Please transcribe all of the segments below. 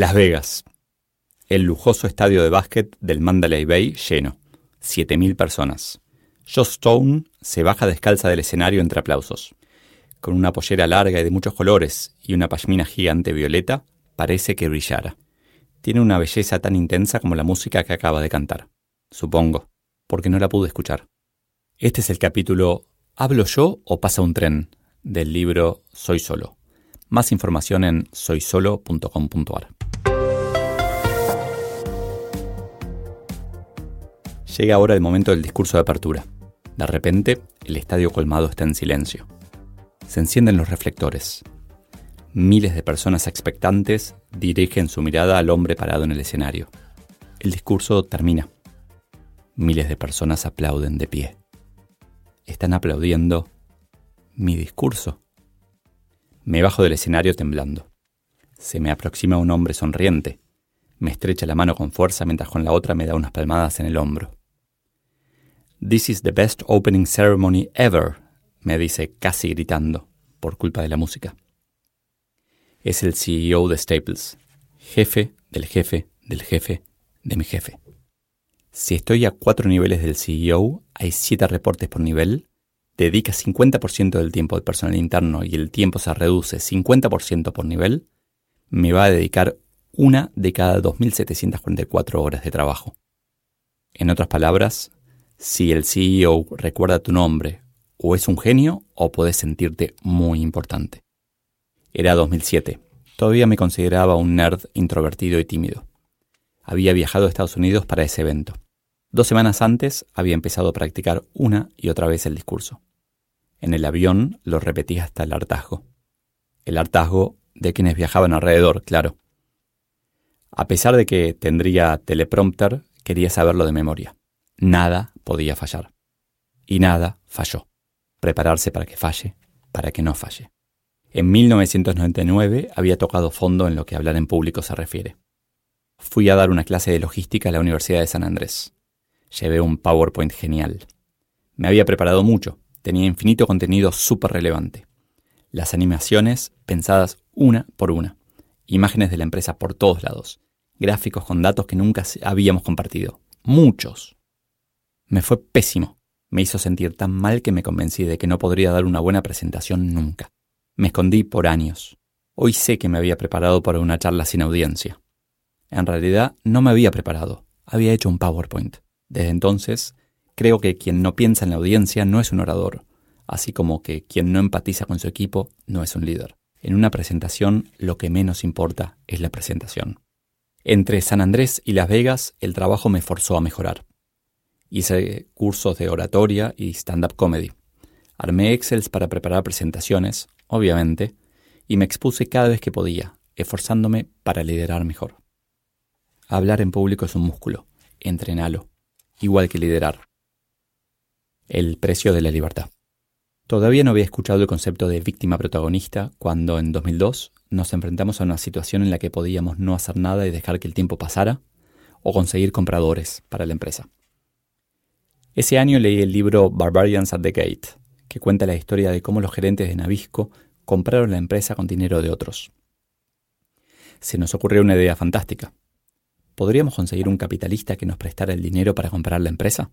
Las Vegas. El lujoso estadio de básquet del Mandalay Bay lleno. 7.000 personas. Joss Stone se baja descalza del escenario entre aplausos. Con una pollera larga y de muchos colores y una pashmina gigante violeta, parece que brillara. Tiene una belleza tan intensa como la música que acaba de cantar. Supongo, porque no la pude escuchar. Este es el capítulo ¿Hablo yo o pasa un tren? del libro Soy Solo. Más información en soysolo.com.ar. Llega ahora el momento del discurso de apertura. De repente, el estadio colmado está en silencio. Se encienden los reflectores. Miles de personas expectantes dirigen su mirada al hombre parado en el escenario. El discurso termina. Miles de personas aplauden de pie. Están aplaudiendo mi discurso. Me bajo del escenario temblando. Se me aproxima un hombre sonriente. Me estrecha la mano con fuerza mientras con la otra me da unas palmadas en el hombro. This is the best opening ceremony ever, me dice casi gritando, por culpa de la música. Es el CEO de Staples, jefe del jefe del jefe de mi jefe. Si estoy a cuatro niveles del CEO, hay siete reportes por nivel, dedica 50% del tiempo al personal interno y el tiempo se reduce 50% por nivel, me va a dedicar una de cada 2.744 horas de trabajo. En otras palabras, si el CEO recuerda tu nombre, o es un genio o puedes sentirte muy importante. Era 2007. Todavía me consideraba un nerd introvertido y tímido. Había viajado a Estados Unidos para ese evento. Dos semanas antes había empezado a practicar una y otra vez el discurso. En el avión lo repetí hasta el hartazgo. El hartazgo de quienes viajaban alrededor, claro. A pesar de que tendría teleprompter, quería saberlo de memoria. Nada podía fallar. Y nada falló. Prepararse para que falle, para que no falle. En 1999 había tocado fondo en lo que hablar en público se refiere. Fui a dar una clase de logística a la Universidad de San Andrés. Llevé un PowerPoint genial. Me había preparado mucho, tenía infinito contenido súper relevante. Las animaciones pensadas una por una. Imágenes de la empresa por todos lados. Gráficos con datos que nunca habíamos compartido. Muchos. Me fue pésimo. Me hizo sentir tan mal que me convencí de que no podría dar una buena presentación nunca. Me escondí por años. Hoy sé que me había preparado para una charla sin audiencia. En realidad no me había preparado, había hecho un PowerPoint. Desde entonces, creo que quien no piensa en la audiencia no es un orador, así como que quien no empatiza con su equipo no es un líder. En una presentación lo que menos importa es la presentación. Entre San Andrés y Las Vegas el trabajo me forzó a mejorar. Hice cursos de oratoria y stand-up comedy. Armé Excels para preparar presentaciones, obviamente, y me expuse cada vez que podía, esforzándome para liderar mejor. Hablar en público es un músculo, entrenalo, igual que liderar. El precio de la libertad. Todavía no había escuchado el concepto de víctima protagonista cuando en 2002 nos enfrentamos a una situación en la que podíamos no hacer nada y dejar que el tiempo pasara o conseguir compradores para la empresa. Ese año leí el libro Barbarians at the Gate, que cuenta la historia de cómo los gerentes de Nabisco compraron la empresa con dinero de otros. Se nos ocurrió una idea fantástica. ¿Podríamos conseguir un capitalista que nos prestara el dinero para comprar la empresa?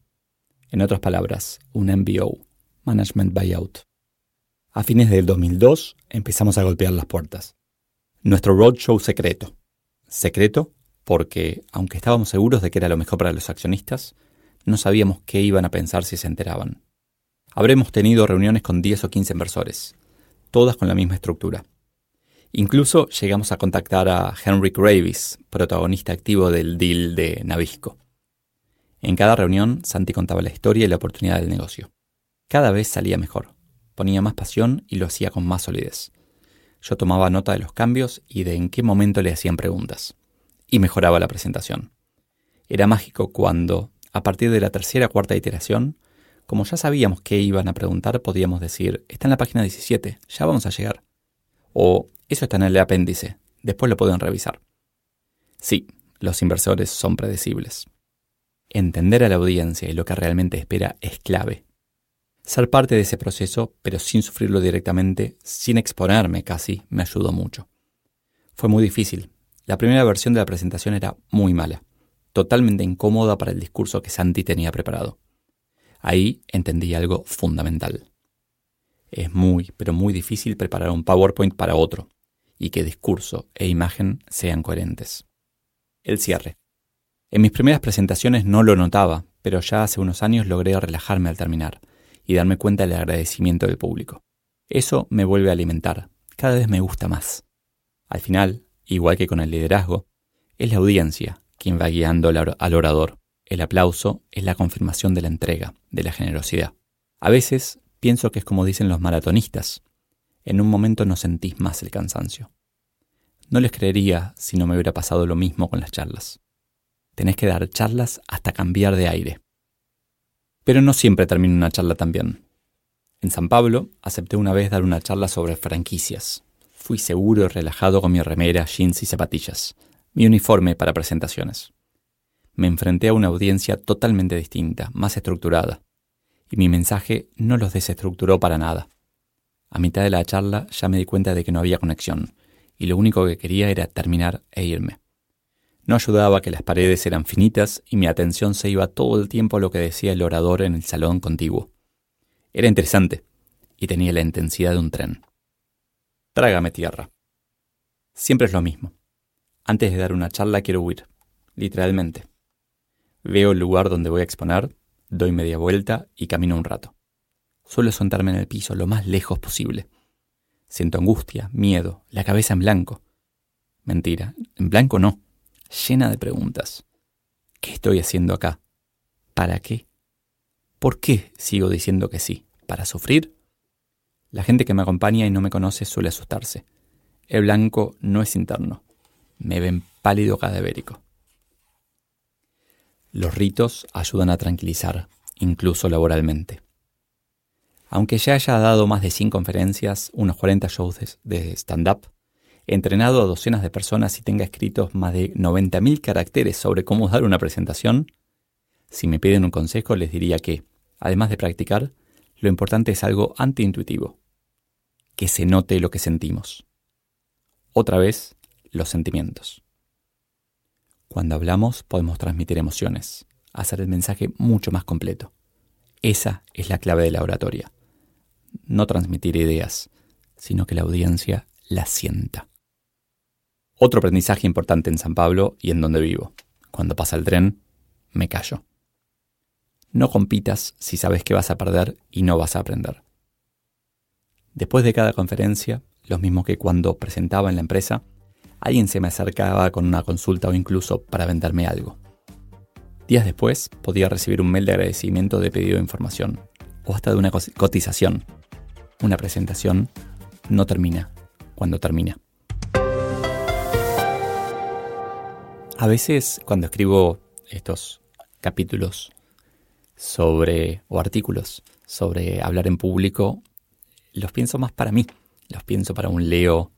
En otras palabras, un MBO, Management Buyout. A fines del 2002 empezamos a golpear las puertas. Nuestro roadshow secreto. Secreto porque, aunque estábamos seguros de que era lo mejor para los accionistas, no sabíamos qué iban a pensar si se enteraban. Habremos tenido reuniones con 10 o 15 inversores, todas con la misma estructura. Incluso llegamos a contactar a Henry Gravis, protagonista activo del deal de Navisco. En cada reunión, Santi contaba la historia y la oportunidad del negocio. Cada vez salía mejor, ponía más pasión y lo hacía con más solidez. Yo tomaba nota de los cambios y de en qué momento le hacían preguntas. Y mejoraba la presentación. Era mágico cuando, a partir de la tercera o cuarta iteración, como ya sabíamos qué iban a preguntar, podíamos decir, está en la página 17, ya vamos a llegar. O, eso está en el apéndice, después lo pueden revisar. Sí, los inversores son predecibles. Entender a la audiencia y lo que realmente espera es clave. Ser parte de ese proceso, pero sin sufrirlo directamente, sin exponerme casi, me ayudó mucho. Fue muy difícil. La primera versión de la presentación era muy mala, totalmente incómoda para el discurso que Santi tenía preparado. Ahí entendí algo fundamental. Es muy, pero muy difícil preparar un PowerPoint para otro y que discurso e imagen sean coherentes. El cierre. En mis primeras presentaciones no lo notaba, pero ya hace unos años logré relajarme al terminar y darme cuenta del agradecimiento del público. Eso me vuelve a alimentar, cada vez me gusta más. Al final, igual que con el liderazgo, es la audiencia quien va guiando al orador. El aplauso es la confirmación de la entrega, de la generosidad. A veces pienso que es como dicen los maratonistas. En un momento no sentís más el cansancio. No les creería si no me hubiera pasado lo mismo con las charlas tenés que dar charlas hasta cambiar de aire. Pero no siempre termina una charla tan bien. En San Pablo acepté una vez dar una charla sobre franquicias. Fui seguro y relajado con mi remera, jeans y zapatillas, mi uniforme para presentaciones. Me enfrenté a una audiencia totalmente distinta, más estructurada, y mi mensaje no los desestructuró para nada. A mitad de la charla ya me di cuenta de que no había conexión, y lo único que quería era terminar e irme. No ayudaba que las paredes eran finitas y mi atención se iba todo el tiempo a lo que decía el orador en el salón contiguo. Era interesante y tenía la intensidad de un tren. Trágame tierra. Siempre es lo mismo. Antes de dar una charla quiero huir, literalmente. Veo el lugar donde voy a exponer, doy media vuelta y camino un rato. Suelo sentarme en el piso lo más lejos posible. Siento angustia, miedo, la cabeza en blanco. Mentira, en blanco no llena de preguntas. ¿Qué estoy haciendo acá? ¿Para qué? ¿Por qué sigo diciendo que sí? ¿Para sufrir? La gente que me acompaña y no me conoce suele asustarse. El blanco no es interno. Me ven pálido cadavérico. Los ritos ayudan a tranquilizar, incluso laboralmente. Aunque ya haya dado más de 100 conferencias, unos 40 shows de stand-up, entrenado a docenas de personas y tenga escritos más de 90.000 caracteres sobre cómo dar una presentación, si me piden un consejo les diría que, además de practicar, lo importante es algo antiintuitivo, que se note lo que sentimos. Otra vez, los sentimientos. Cuando hablamos podemos transmitir emociones, hacer el mensaje mucho más completo. Esa es la clave de la oratoria. No transmitir ideas, sino que la audiencia la sienta. Otro aprendizaje importante en San Pablo y en donde vivo. Cuando pasa el tren, me callo. No compitas si sabes que vas a perder y no vas a aprender. Después de cada conferencia, lo mismo que cuando presentaba en la empresa, alguien se me acercaba con una consulta o incluso para venderme algo. Días después podía recibir un mail de agradecimiento de pedido de información o hasta de una cotización. Una presentación no termina cuando termina. A veces cuando escribo estos capítulos sobre, o artículos sobre hablar en público, los pienso más para mí, los pienso para un Leo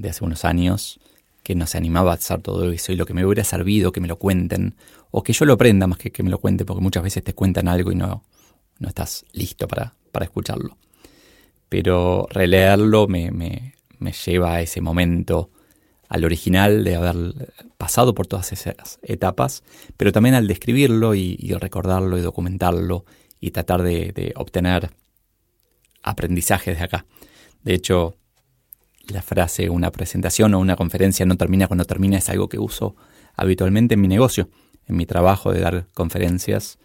de hace unos años que no se animaba a hacer todo eso y lo que me hubiera servido que me lo cuenten, o que yo lo aprenda más que que me lo cuenten, porque muchas veces te cuentan algo y no, no estás listo para, para escucharlo. Pero releerlo me, me, me lleva a ese momento al original de haber pasado por todas esas etapas, pero también al describirlo y, recordarlo y documentarlo y tratar de, obtener aprendizajes de acá. De hecho, la frase una presentación o una conferencia no termina cuando termina es algo que uso habitualmente en mi negocio, en mi trabajo de dar conferencias.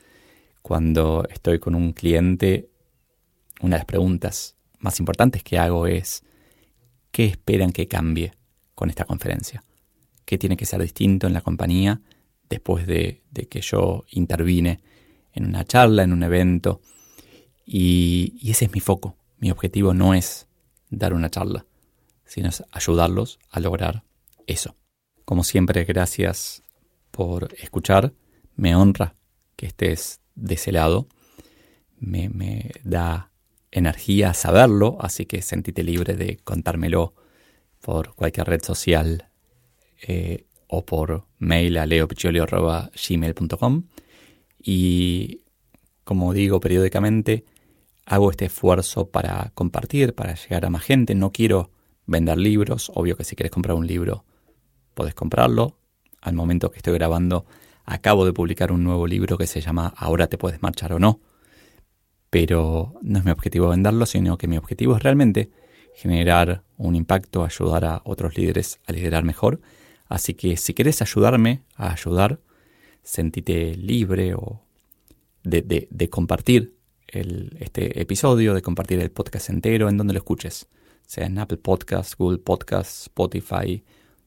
Cuando estoy con un cliente, una de las preguntas más importantes que hago es, ¿qué esperan que cambie? con esta conferencia. ¿Qué tiene que ser distinto en la compañía después de, que yo intervine en una charla, en un evento? Y, ese es mi foco. Mi objetivo no es dar una charla, sino es ayudarlos a lograr eso. Como siempre, gracias por escuchar. Me honra que estés de ese lado. Me, me da energía saberlo, así que sentite libre de contármelo por cualquier red social eh, o por mail a leopiccioli.gmail.com y como digo periódicamente, hago este esfuerzo para compartir, para llegar a más gente. No quiero vender libros, obvio que si quieres comprar un libro, podés comprarlo. Al momento que estoy grabando, acabo de publicar un nuevo libro que se llama Ahora te puedes marchar o no. Pero no es mi objetivo venderlo, sino que mi objetivo es realmente generar un impacto, ayudar a otros líderes a liderar mejor. Así que si quieres ayudarme a ayudar, sentite libre o de, compartir este episodio, de compartir el podcast entero en donde lo escuches, sea en Apple Podcasts, Google Podcasts, Spotify,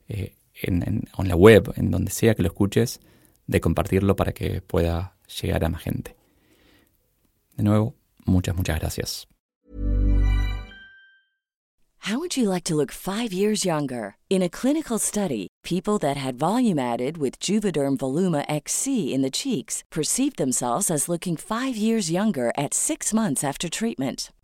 eh, en, en la web, en donde sea que lo escuches, de compartirlo para que pueda llegar a más gente. De nuevo, muchas, muchas gracias. How would you like to look five years younger? In a clinical study, people that had volume added with Juvederm Voluma XC in the cheeks perceived themselves as looking five years younger at six months after treatment.